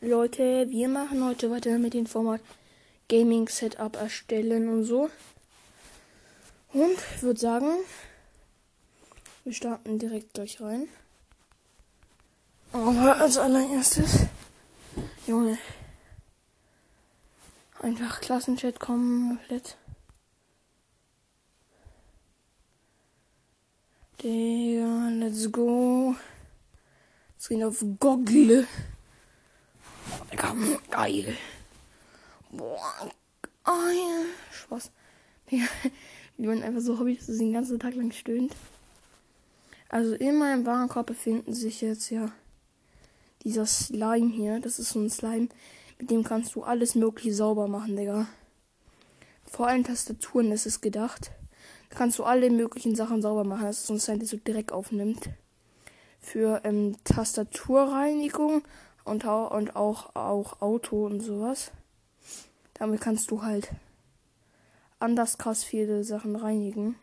Leute, wir machen heute weiter mit dem Format Gaming Setup erstellen und so. Und ich würde sagen, wir starten direkt gleich rein. Aber als allererstes, Junge, einfach Klassenchat kommen, komplett. Digga, let's go. Jetzt gehen auf Goggle. Geil. Boah, geil. Spaß. Digga, wie man einfach so hobby, dass es den ganzen Tag lang stöhnt. Also in meinem Warenkorb befinden sich jetzt ja dieser Slime hier. Das ist so ein Slime, mit dem kannst du alles mögliche sauber machen, Digga. Vor allem Tastaturen ist es gedacht. Da kannst du alle möglichen Sachen sauber machen. Das ist so ein Slime, der so direkt aufnimmt. Für ähm, Tastaturreinigung und, und auch, auch Auto und sowas. Damit kannst du halt anders krass viele Sachen reinigen.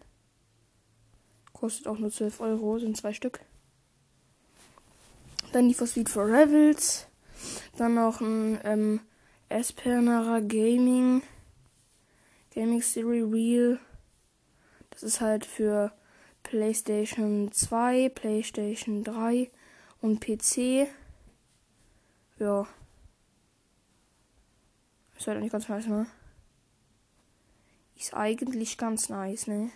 Kostet auch nur 12 Euro, sind zwei Stück. Dann die for Speed for Revels. Dann noch ein ähm, Espernara Gaming. Gaming Series Real. Das ist halt für PlayStation 2, PlayStation 3 und PC. Ja. Ist halt nicht ganz nice, ne? Ist eigentlich ganz nice, ne?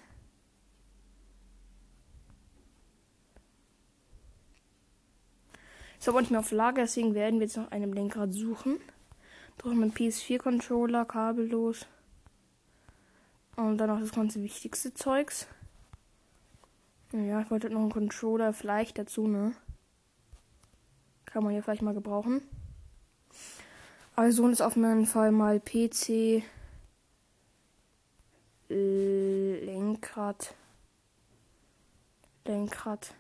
Ist aber nicht mehr auf Lager, deswegen werden wir jetzt nach einem Lenkrad suchen. Doch mit PS4-Controller, kabellos. Und dann noch das ganze wichtigste Zeugs. Ja, ich wollte noch einen Controller vielleicht dazu, ne? Kann man ja vielleicht mal gebrauchen. Also ist auf jeden Fall mal PC, Lenkrad, Lenkrad,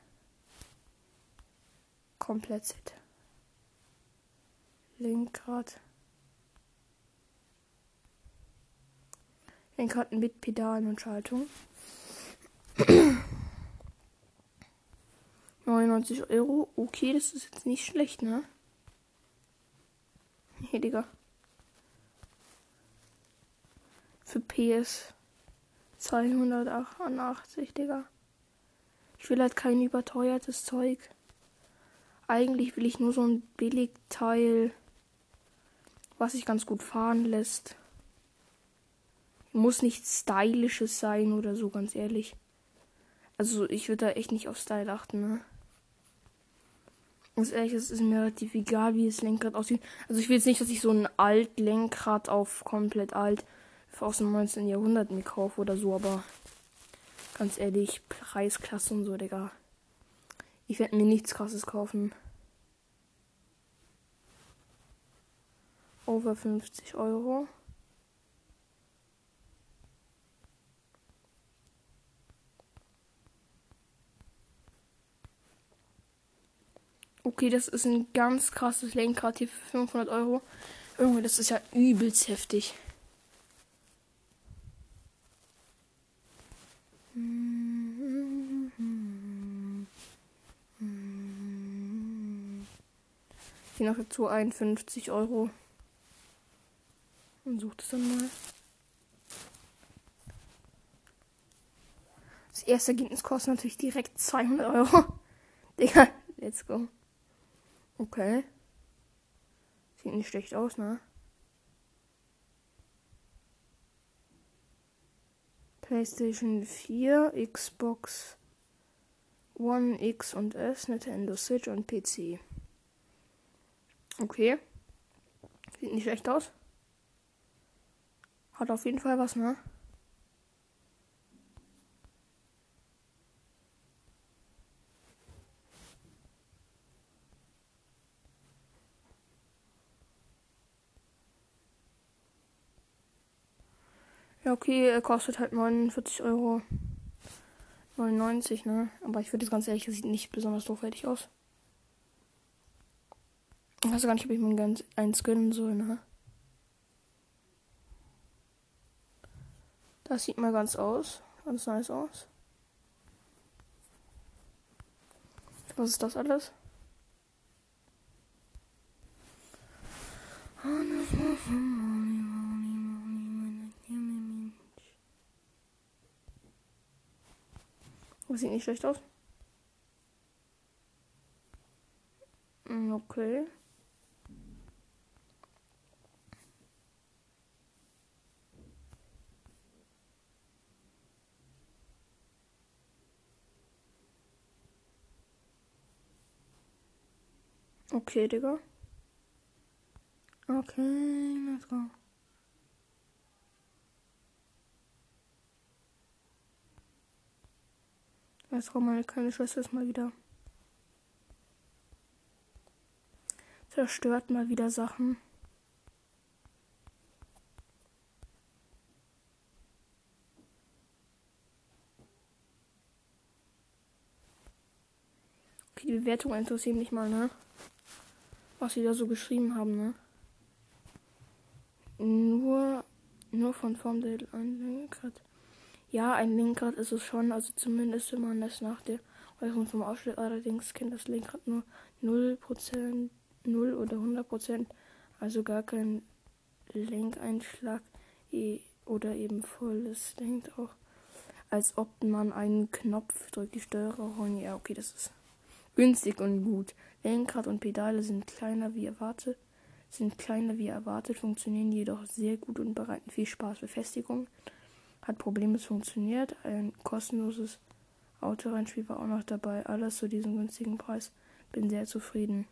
komplett Set. Lenkrad. Lenkrad mit Pedalen und Schaltung. 99 Euro. Okay, das ist jetzt nicht schlecht, ne? Hier, Digga. Für PS 288, Digga. Ich will halt kein überteuertes Zeug. Eigentlich will ich nur so ein Billigteil, was sich ganz gut fahren lässt. Muss nichts Stylisches sein oder so, ganz ehrlich. Also ich würde da echt nicht auf Style achten, ne? Ganz ehrlich, es ist mir relativ egal, wie das Lenkrad aussieht. Also ich will jetzt nicht, dass ich so ein alt Lenkrad auf komplett alt aus dem 19. Jahrhundert mir kaufe oder so, aber ganz ehrlich, Preisklasse und so, Digga. Ich werde mir nichts krasses kaufen. Over 50 Euro. Okay, das ist ein ganz krasses Lenkrad hier für 500 Euro. Irgendwie, das ist ja übelst heftig. Hier noch dazu 51 Euro. Und sucht es dann mal. Das erste Ergebnis kostet natürlich direkt 200 Euro. Digga, let's go. Okay. Sieht nicht schlecht aus, ne? PlayStation 4, Xbox One X und S, Nintendo Switch und PC. Okay. Sieht nicht schlecht aus. Hat auf jeden Fall was, ne? Ja, okay, er kostet halt 49 Euro. 99, ne? Aber ich würde das ganz ehrlich, das sieht nicht besonders hochwertig aus. Ich weiß gar nicht, ob ich mir ganz eins gönnen soll, ne? Das sieht mal ganz aus. Ganz nice aus. Was ist das alles? Das sieht nicht schlecht aus. Hm, okay. Okay, Digga. Okay, let's go. Jetzt kommt meine kleine Schwester ist mal wieder. Zerstört mal wieder Sachen. Okay, die Bewertung interessiert mich mal, ne? Was sie da so geschrieben haben, ne? Nur, nur von Formdale ein Lenkrad. Ja, ein Lenkrad ist es schon, also zumindest wenn man das nach der Äußerung vom Ausschnitt allerdings kennt das Lenkrad nur 0%, 0 oder 100%, also gar kein Lenkeinschlag oder eben volles lenkt auch, als ob man einen Knopf drückt, die Steuerung. Ja, okay, das ist günstig und gut. Lenkrad und Pedale sind kleiner wie erwartet, sind kleiner wie erwartet, funktionieren jedoch sehr gut und bereiten viel Spaß. Befestigung hat problemlos funktioniert. Ein kostenloses Autorennspiel war auch noch dabei. Alles zu diesem günstigen Preis. Bin sehr zufrieden.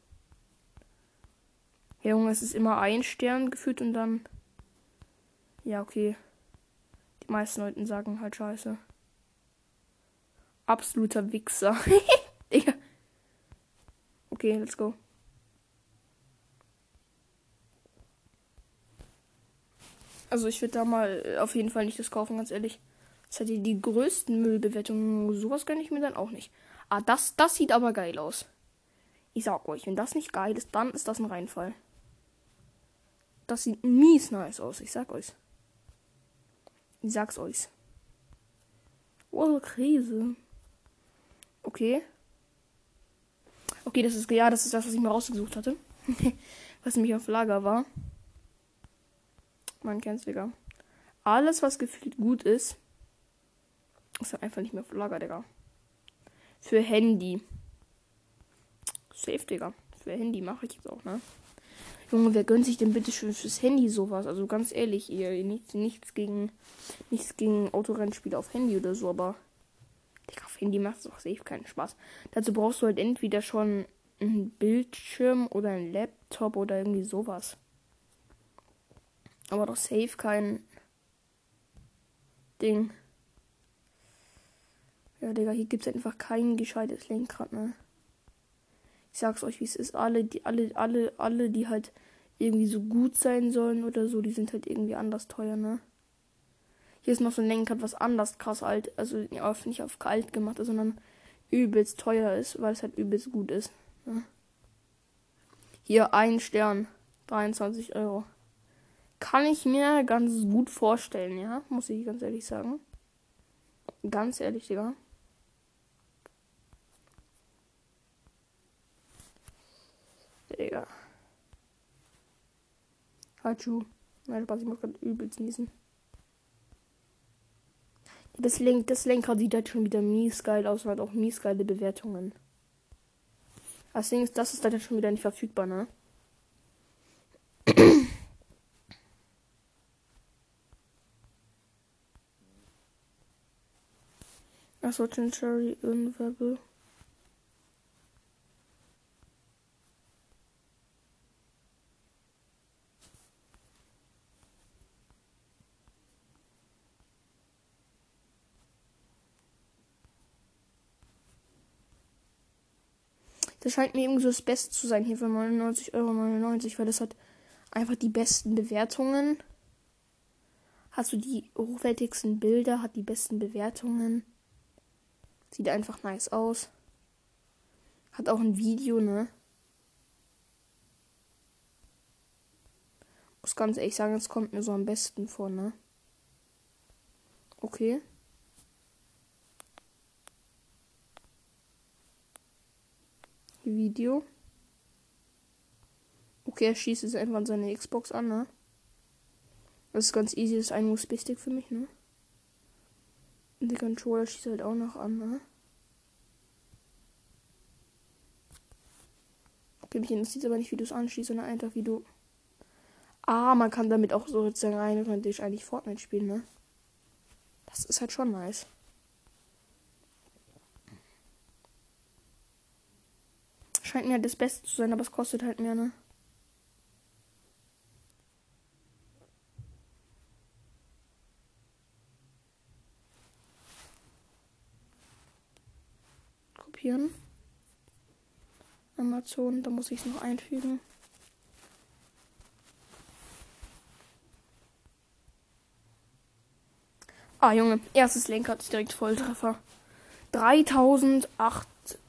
Ja, Junge, es ist immer ein Stern gefühlt und dann. Ja, okay. Die meisten Leute sagen halt Scheiße. Absoluter Wichser. Digga. Okay, let's go. Also ich würde da mal äh, auf jeden Fall nicht das kaufen, ganz ehrlich. Das hat die größten Müllbewertungen. Sowas gönne ich mir dann auch nicht. Ah, das, das sieht aber geil aus. Ich sag euch, wenn das nicht geil ist, dann ist das ein Reinfall. Das sieht mies nice aus, ich sag euch. Ich sag's euch. Oh, Krise. Okay. Okay, das ist ja, das ist das, was ich mir rausgesucht hatte. was nämlich auf Lager war. Man kennt's, Digga. Alles, was gefühlt gut ist, ist halt einfach nicht mehr auf Lager, Digga. Für Handy. Safe, Digga. Für Handy mache ich jetzt auch, ne? Junge, wer gönnt sich denn bitte schön fürs Handy sowas? Also ganz ehrlich, ihr nichts, nichts gegen nichts gegen Autorennspiele auf Handy oder so, aber Digga, auf Handy macht es doch safe keinen Spaß. Dazu brauchst du halt entweder schon einen Bildschirm oder einen Laptop oder irgendwie sowas. Aber doch safe kein Ding. Ja, Digga, hier gibt es einfach kein gescheites Lenkrad, ne? Ich sag's euch, wie es ist. Alle, die, alle, alle, alle, die halt irgendwie so gut sein sollen oder so, die sind halt irgendwie anders teuer, ne? Hier ist noch so ein Lenkrad, was anders krass alt, also nicht auf, nicht auf kalt gemacht ist, sondern übelst teuer ist, weil es halt übelst gut ist. Ne? Hier ein Stern, 23 Euro. Kann ich mir ganz gut vorstellen, ja, muss ich ganz ehrlich sagen. Ganz ehrlich, Digga. Digga. Hatschu. Nein, Spaß, ich muss gerade übelst niesen. Das, Lenk, das Lenkrad sieht halt schon wieder mies geil aus und hat auch mies geile Bewertungen. Das Ding ist, das ist halt schon wieder nicht verfügbar, ne? Achso, Cherry Unverbal. Das scheint mir irgendwie so das Beste zu sein hier für 99,99 Euro, weil das hat einfach die besten Bewertungen. Hast du die hochwertigsten Bilder, hat die besten Bewertungen. Sieht einfach nice aus. Hat auch ein Video, ne? Muss ganz ehrlich sagen, es kommt mir so am besten vor, ne? Okay. Video. Okay, er schießt jetzt einfach an seine Xbox an, ne? Das ist ganz easy, das ist ein USB-Stick für mich, ne? Und der Controller schießt halt auch noch an, ne? Okay, mich interessiert aber nicht, wie du es anschließt, sondern einfach, wie du. Ah, man kann damit auch so sozusagen rein, könnte ich eigentlich Fortnite spielen, ne? Das ist halt schon nice. Scheint mir das Beste zu sein, aber es kostet halt mehr, ne? Amazon, da muss ich es noch einfügen. Ah, Junge, erstes Lenkrad ist direkt Volltreffer. 3008,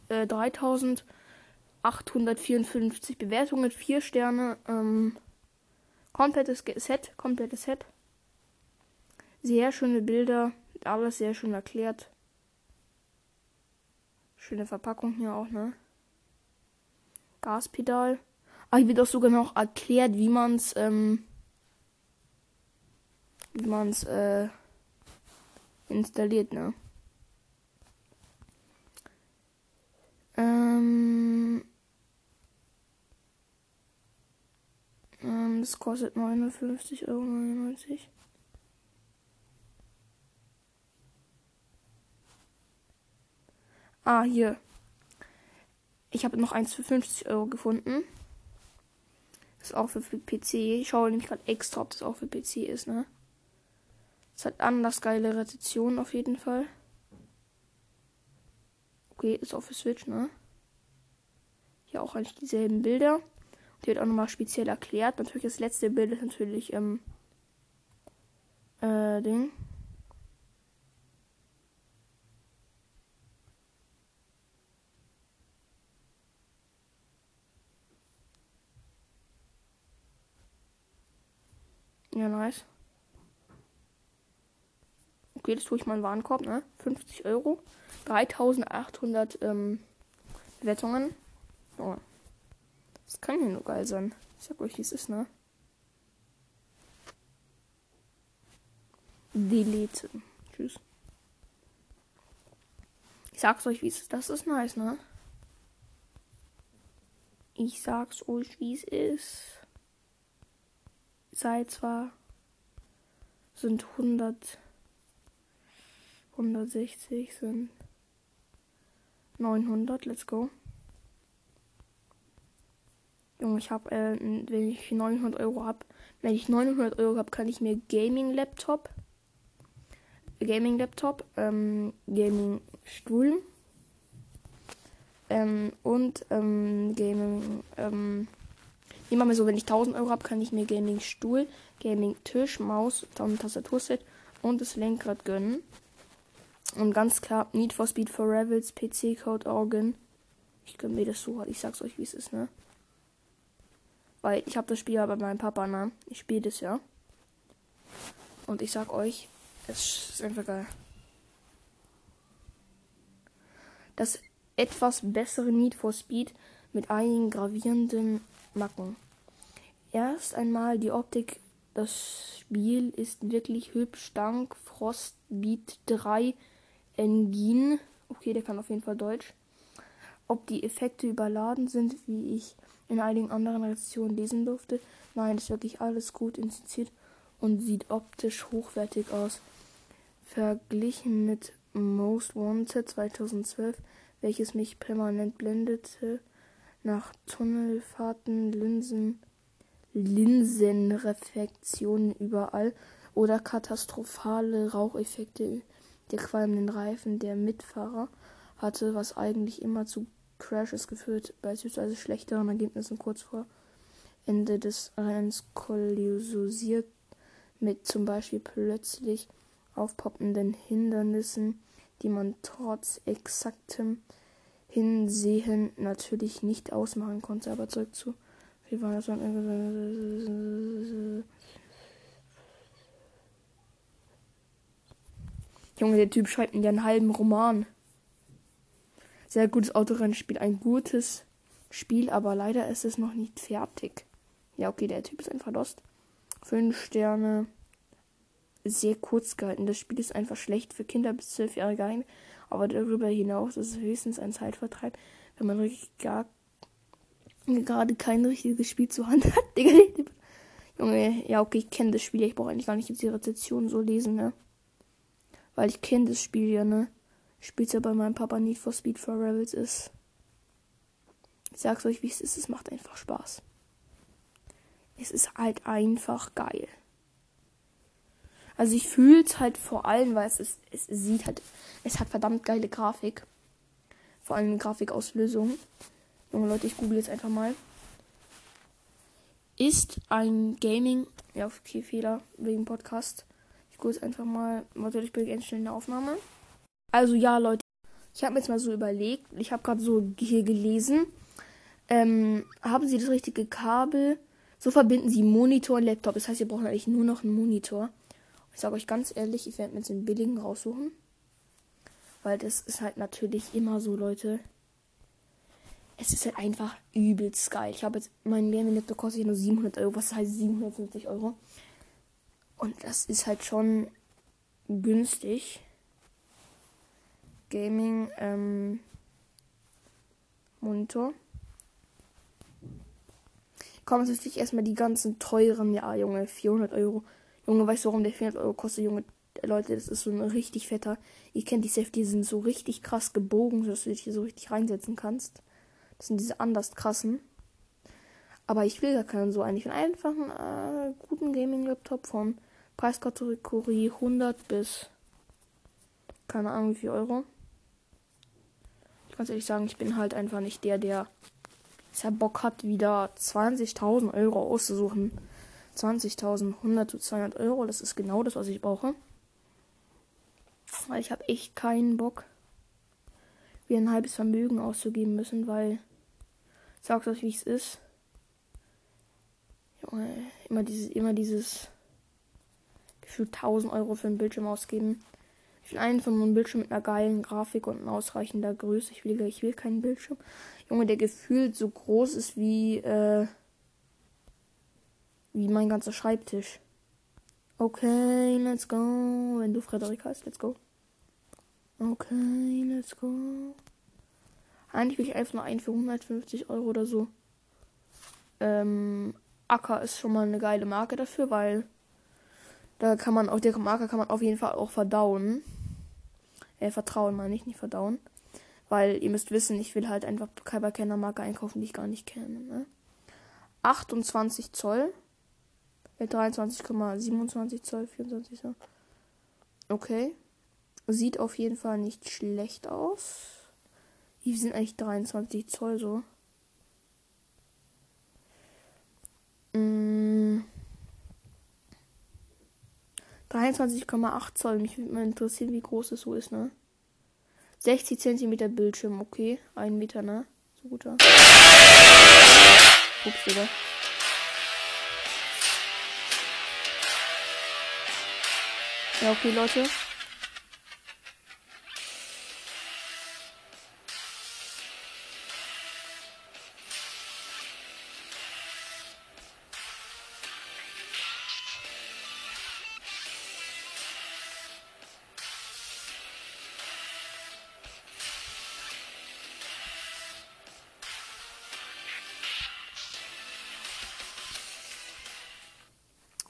äh, 3854 Bewertungen, 4 Sterne, ähm, komplettes Set, komplettes Set. Sehr schöne Bilder, alles sehr schön erklärt. Schöne Verpackung hier auch, ne? Gaspedal. Ah, hier wird auch sogar noch erklärt, wie man es, ähm, wie man es, äh, installiert, ne? Ähm, ähm, das kostet 59,99 Euro. Ah, hier. Ich habe noch eins für 50 Euro gefunden. Das ist auch für PC. Ich schaue nämlich gerade extra, ob das auch für PC ist, ne? Es hat anders geile Rezeption auf jeden Fall. Okay, ist auch für Switch, ne? Hier auch eigentlich dieselben Bilder. Und hier wird auch nochmal speziell erklärt. Natürlich das letzte Bild ist natürlich, ähm, äh, Ding. Ja, nice. Okay, das tue ich mal in Warenkorb, ne? 50 Euro. 3800 ähm, Bewertungen. Oh. Das kann hier nur geil sein. Ich sag euch, wie es ist, ne? Delete. Tschüss. Ich sag's euch, wie es ist. Das ist nice, ne? Ich sag's euch, wie es ist. Sei zwar sind 100 160 sind 900. Let's go. Junge, ich habe, äh, wenn ich 900 Euro habe, wenn ich 900 Euro habe, kann ich mir Gaming Laptop, Gaming Laptop, ähm, Gaming Stuhl ähm, und ähm, Gaming, ähm, immer mal so, wenn ich 1000 Euro habe, kann ich mir Gaming Stuhl, Gaming Tisch, Maus, Tastaturset und das Lenkrad gönnen. Und ganz klar, Need for Speed for Rebels, PC-Code Organ. Ich gönne mir das so, ich sag's euch, wie es ist, ne? Weil ich habe das Spiel ja bei meinem Papa, ne? Ich spiele das ja. Und ich sag euch, es ist einfach geil. Das etwas bessere Need for Speed mit einigen gravierenden Macken. Erst einmal die Optik. Das Spiel ist wirklich hübsch dank Frostbeat 3 Engin. Okay, der kann auf jeden Fall Deutsch. Ob die Effekte überladen sind, wie ich in einigen anderen Rezensionen lesen durfte. Nein, ist wirklich alles gut inszeniert und sieht optisch hochwertig aus. Verglichen mit Most Wanted 2012, welches mich permanent blendete, nach Tunnelfahrten, Linsen, Linsenreflexionen überall oder katastrophale Raucheffekte der qualmenden Reifen der Mitfahrer hatte, was eigentlich immer zu Crashes geführt, beispielsweise schlechteren Ergebnissen kurz vor Ende des Rennens kollidiert mit zum Beispiel plötzlich aufpoppenden Hindernissen, die man trotz exaktem Hinsehen natürlich nicht ausmachen konnte, aber zurück zu. Wie war das? Junge, der Typ schreibt mir einen halben Roman. Sehr gutes Autorennspiel, ein gutes Spiel, aber leider ist es noch nicht fertig. Ja, okay, der Typ ist einfach lost. Fünf Sterne. Sehr kurz gehalten. Das Spiel ist einfach schlecht für Kinder bis zwölf Jahre geeignet. Aber darüber hinaus ist es höchstens ein Zeitvertreib, wenn man wirklich gar gerade kein richtiges Spiel zur Hand hat. Junge, ja, okay, ich kenne das Spiel. Ich brauche eigentlich gar nicht jetzt die Rezeption so lesen, ne? Weil ich kenne das Spiel ja, ne? Spielt ja bei meinem Papa Need for Speed for Rebels ist. Ich sag's euch, wie es ist. Es macht einfach Spaß. Es ist halt einfach geil. Also ich fühle es halt vor allem, weil es, ist, es sieht halt, es hat verdammt geile Grafik. Vor allem Grafikauslösung. Junge Leute, ich google jetzt einfach mal. Ist ein Gaming. Ja, okay, Fehler wegen Podcast. Ich google jetzt einfach mal. Warte, ich bin ganz schnell in der Aufnahme. Also ja, Leute. Ich habe mir jetzt mal so überlegt. Ich habe gerade so hier gelesen. Ähm, haben Sie das richtige Kabel? So verbinden Sie Monitor und Laptop. Das heißt, Sie brauchen eigentlich nur noch einen Monitor. Ich sage euch ganz ehrlich, ich werde mir jetzt den billigen raussuchen. Weil das ist halt natürlich immer so, Leute. Es ist halt einfach übelst geil. Ich habe jetzt, mein Gaming-Laptop kostet nur 700 Euro. Was heißt 750 Euro? Und das ist halt schon günstig. Gaming, ähm, Monitor. Kommen natürlich erstmal die ganzen teuren, ja, Junge, 400 Euro. Junge, weißt du, warum der 400 Euro kostet, Junge? Leute, das ist so ein richtig fetter. Ihr kennt die Safety, die sind so richtig krass gebogen, dass du dich hier so richtig reinsetzen kannst. Das sind diese anders krassen. Aber ich will gar keinen so eigentlich. Einen äh, guten Gaming-Laptop von Preiskategorie 100 bis keine Ahnung wie viel Euro. Ich kann ehrlich sagen, ich bin halt einfach nicht der, der der Bock hat, wieder 20.000 Euro auszusuchen 20.000, 100 zu 200 Euro. Das ist genau das, was ich brauche. Weil ich habe echt keinen Bock, wie ein halbes Vermögen auszugeben müssen, weil sag's euch, wie es ist. Junge, immer dieses, immer dieses Gefühl 1000 Euro für einen Bildschirm ausgeben. Ich will einen von einem Bildschirm mit einer geilen Grafik und einer ausreichender Größe. Ich will, ich will keinen Bildschirm. Junge, der gefühlt so groß ist wie, äh, wie mein ganzer Schreibtisch. Okay, let's go. Wenn du Frederik heißt, let's go. Okay, let's go. Eigentlich will ich einfach nur einen für 150 Euro oder so. Ähm, Acker ist schon mal eine geile Marke dafür, weil da kann man auch, der Marke kann man auf jeden Fall auch verdauen. Äh, vertrauen meine ich, nicht verdauen. Weil ihr müsst wissen, ich will halt einfach bei keiner Marke einkaufen, die ich gar nicht kenne. Ne? 28 Zoll. 23,27 Zoll, 24 Zoll. Okay. Sieht auf jeden Fall nicht schlecht aus. Wie sind eigentlich 23 Zoll so? Mm. 23,8 Zoll. Mich würde mal interessieren, wie groß es so ist, ne? 60 Zentimeter Bildschirm, okay. Ein Meter, ne? So guter. Ups, wieder. Ja, okay, Leute.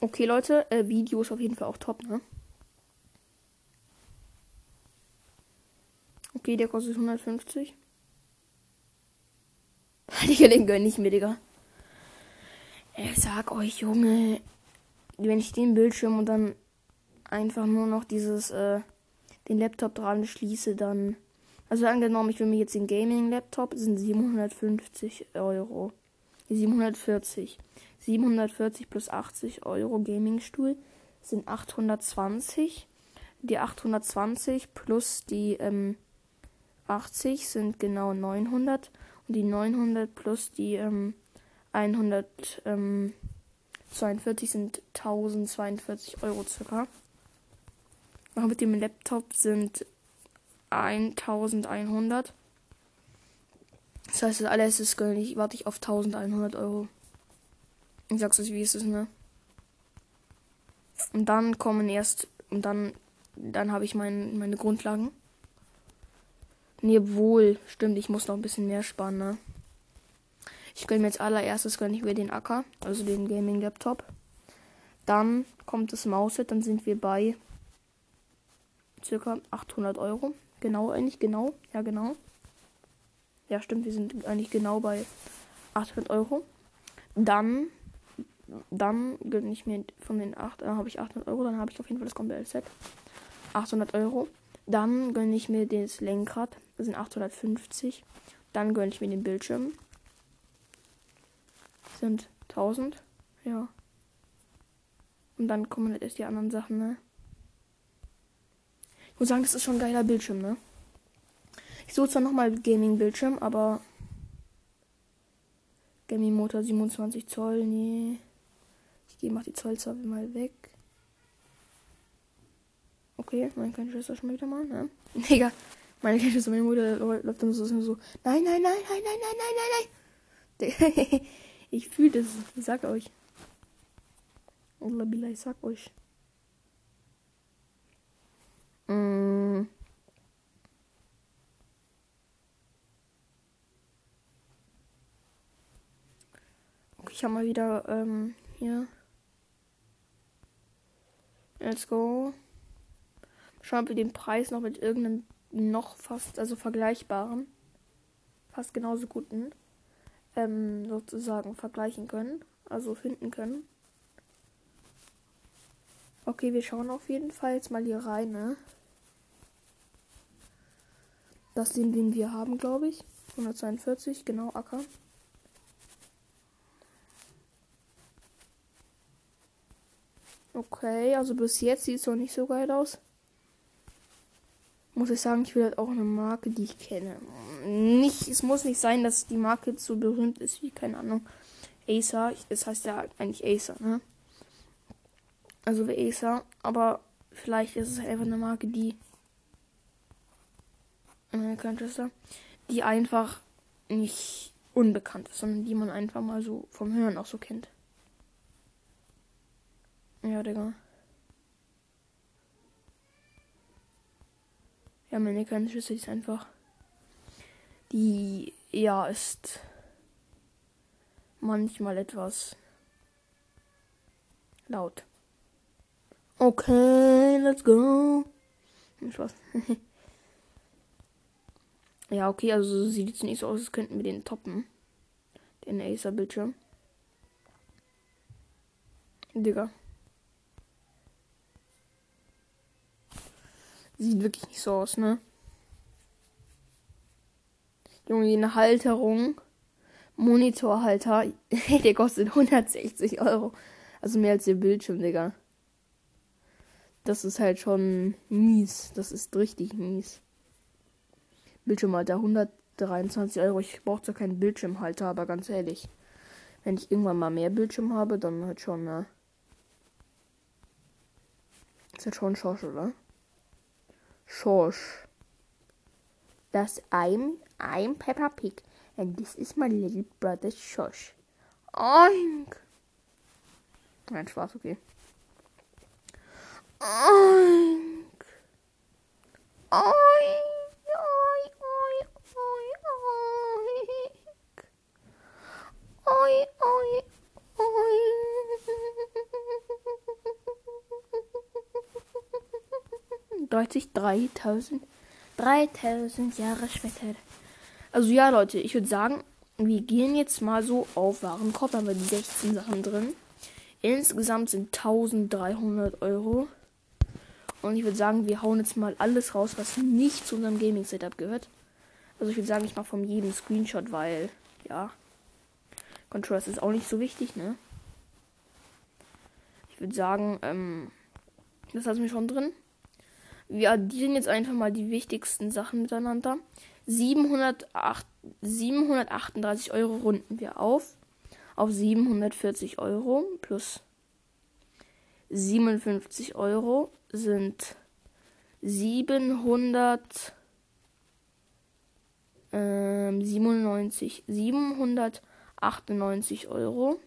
Okay, Leute, äh, Video ist auf jeden Fall auch top, ne? Okay, der kostet 150. Digga, den gönn ich mir, Digga. Ich sag euch, Junge, wenn ich den Bildschirm und dann einfach nur noch dieses, äh, den Laptop dran schließe, dann. Also angenommen, ich will mir jetzt den Gaming-Laptop, sind 750 Euro. 740. 740 plus 80 Euro Gaming-Stuhl sind 820. Die 820 plus die ähm, 80 sind genau 900 und die 900 plus die ähm, 142 ähm, sind 1042 Euro circa. Auch mit dem Laptop sind 1100. Das heißt, das alles ist nicht, warte ich auf 1100 Euro. Ich sag's euch, wie es ist, ne? Und dann kommen erst, und dann, dann habe ich mein, meine Grundlagen. Nee, wohl, stimmt, ich muss noch ein bisschen mehr sparen, ne? Ich gönne mir jetzt allererstes gönne ich mir den Acker, also den Gaming Laptop. Dann kommt das Mauset, dann sind wir bei circa 800 Euro. Genau, eigentlich genau. Ja, genau. Ja, stimmt, wir sind eigentlich genau bei 800 Euro. Dann dann gönne ich mir von den 8, äh, habe ich 800 Euro, dann habe ich auf jeden Fall das komplette Set. 800 Euro. Dann gönne ich mir das Lenkrad, das sind 850. Dann gönne ich mir den Bildschirm. Das sind 1000. Ja. Und dann kommen halt erst die anderen Sachen, ne? Ich muss sagen, das ist schon ein geiler Bildschirm, ne? Ich suche zwar nochmal Gaming-Bildschirm, aber Gaming Motor 27 Zoll, nee. Ich gehe, mach die Zollzahl mal weg. Okay, meine kleine Schwester schon wieder mal, ne? Digga, meine kleine Schwester, meine Mutter läuft dann so, so, nein, nein, nein, nein, nein, nein, nein, nein, nein. Ich fühle das, ich sag euch. Allah ich sag euch. Mm. Okay, ich habe mal wieder ähm, hier Let's go. Schauen, wir den Preis noch mit irgendeinem noch fast, also vergleichbaren, fast genauso guten, ähm, sozusagen vergleichen können. Also finden können. Okay, wir schauen auf jeden Fall jetzt mal hier rein, ne? Das den, den wir haben, glaube ich. 142, genau, Acker. Okay, also bis jetzt sieht es noch nicht so geil aus. Muss ich sagen, ich will halt auch eine Marke, die ich kenne. Nicht, es muss nicht sein, dass die Marke so berühmt ist wie, keine Ahnung, Acer. Es heißt ja eigentlich Acer, ne? Also wie Acer. Aber vielleicht ist es einfach eine Marke, die. Meine Schwester. Die einfach nicht unbekannt ist, sondern die man einfach mal so vom Hören auch so kennt. Ja, Digga. Ja, meine kleine Schwester ist einfach. Die, ja, ist manchmal etwas laut. Okay, let's go. Spaß. ja, okay, also sieht jetzt nicht so aus, als könnten wir den toppen. Den Acer-Bildschirm. Digga. Sieht wirklich nicht so aus, ne? Junge, eine Halterung. Monitorhalter. der kostet 160 Euro. Also mehr als ihr Bildschirm, Digga. Das ist halt schon mies. Das ist richtig mies. Bildschirmhalter 123 Euro. Ich brauche zwar keinen Bildschirmhalter, aber ganz ehrlich. Wenn ich irgendwann mal mehr Bildschirm habe, dann halt schon, ne? Ist halt schon Schorsch, oder? Schorsch. Das I'm I'm Peppa Pig and this is my little brother Schorsch. Oink. Nein, Spaß, okay. Oink. Oink. Oink. Oink. Oink. Oink. Deutlich 3000, 3000 Jahre später. Also ja, Leute, ich würde sagen, wir gehen jetzt mal so auf Warenkorb. Da haben wir 16 Sachen drin. Insgesamt sind 1300 Euro. Und ich würde sagen, wir hauen jetzt mal alles raus, was nicht zu unserem Gaming-Setup gehört. Also ich würde sagen, ich mache von jedem Screenshot, weil, ja, Controllers ist auch nicht so wichtig, ne? Ich würde sagen, ähm, das lassen wir schon drin. Wir addieren jetzt einfach mal die wichtigsten Sachen miteinander. 708, 738 Euro runden wir auf. Auf 740 Euro plus 57 Euro sind 700 ähm, 97, 798 Euro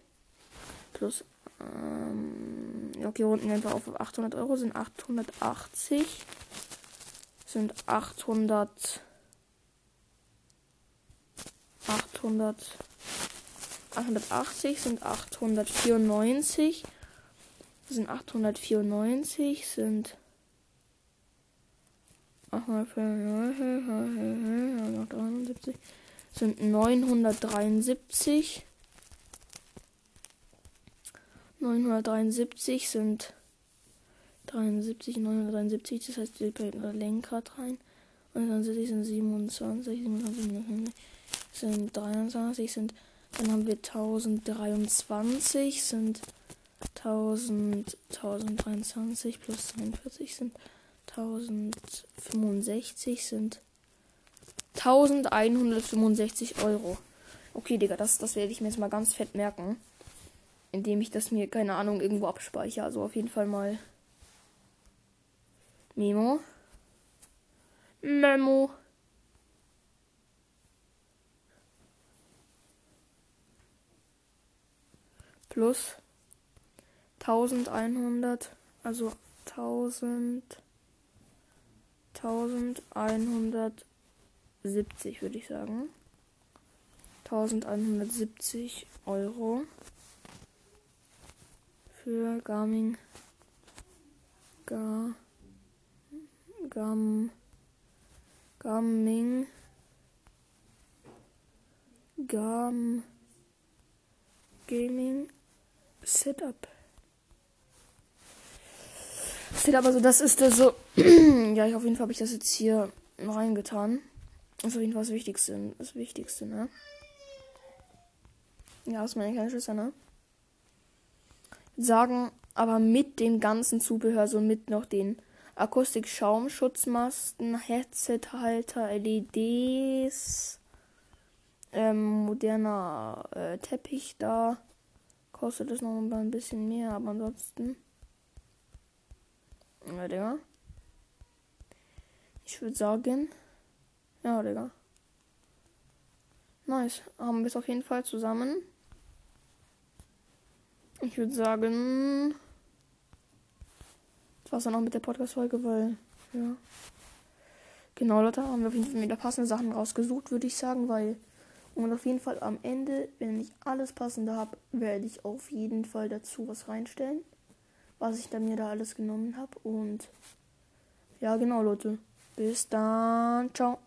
plus. Ähm, okay, runden wir einfach auf 800 Euro sind 880. Sind 800. 800. 880 sind 894. Sind 894 sind 873 sind 973. 973 sind 73, 973, das heißt, wir das Lenkrad rein. Und dann sind 27, 27, sind 23, sind, dann haben wir 1023, sind 1000, 1023 plus 42 sind 1065 sind 1165 Euro. Okay, Digga, das, das werde ich mir jetzt mal ganz fett merken. Indem ich das mir, keine Ahnung, irgendwo abspeichere. Also auf jeden Fall mal. Memo. Memo. Plus 1100, also 1000, 1170 würde ich sagen. 1170 Euro für Garmin Gar Gam Gaming Gam Gaming Setup. Setup, also das ist das so. ja, ich auf jeden Fall habe ich das jetzt hier reingetan. Das ist auf jeden Fall das Wichtigste. Das Wichtigste, ne? Ja, ist meine kleine Schwester, ne? Sagen, aber mit dem ganzen Zubehör, so mit noch den Akustik-Schaumschutzmasten, Headset-Halter, LEDs, ähm, moderner äh, Teppich da. Kostet es noch ein bisschen mehr, aber ansonsten. Ja, Digga. Ich würde sagen. Ja, Digga. Nice. Haben wir es auf jeden Fall zusammen. Ich würde sagen. Das war's dann auch mit der Podcast-Folge, weil. Ja. Genau, Leute, haben wir auf jeden Fall wieder passende Sachen rausgesucht, würde ich sagen, weil. Und auf jeden Fall am Ende, wenn ich alles passende habe, werde ich auf jeden Fall dazu was reinstellen. Was ich dann mir da alles genommen habe. Und ja, genau, Leute. Bis dann. Ciao.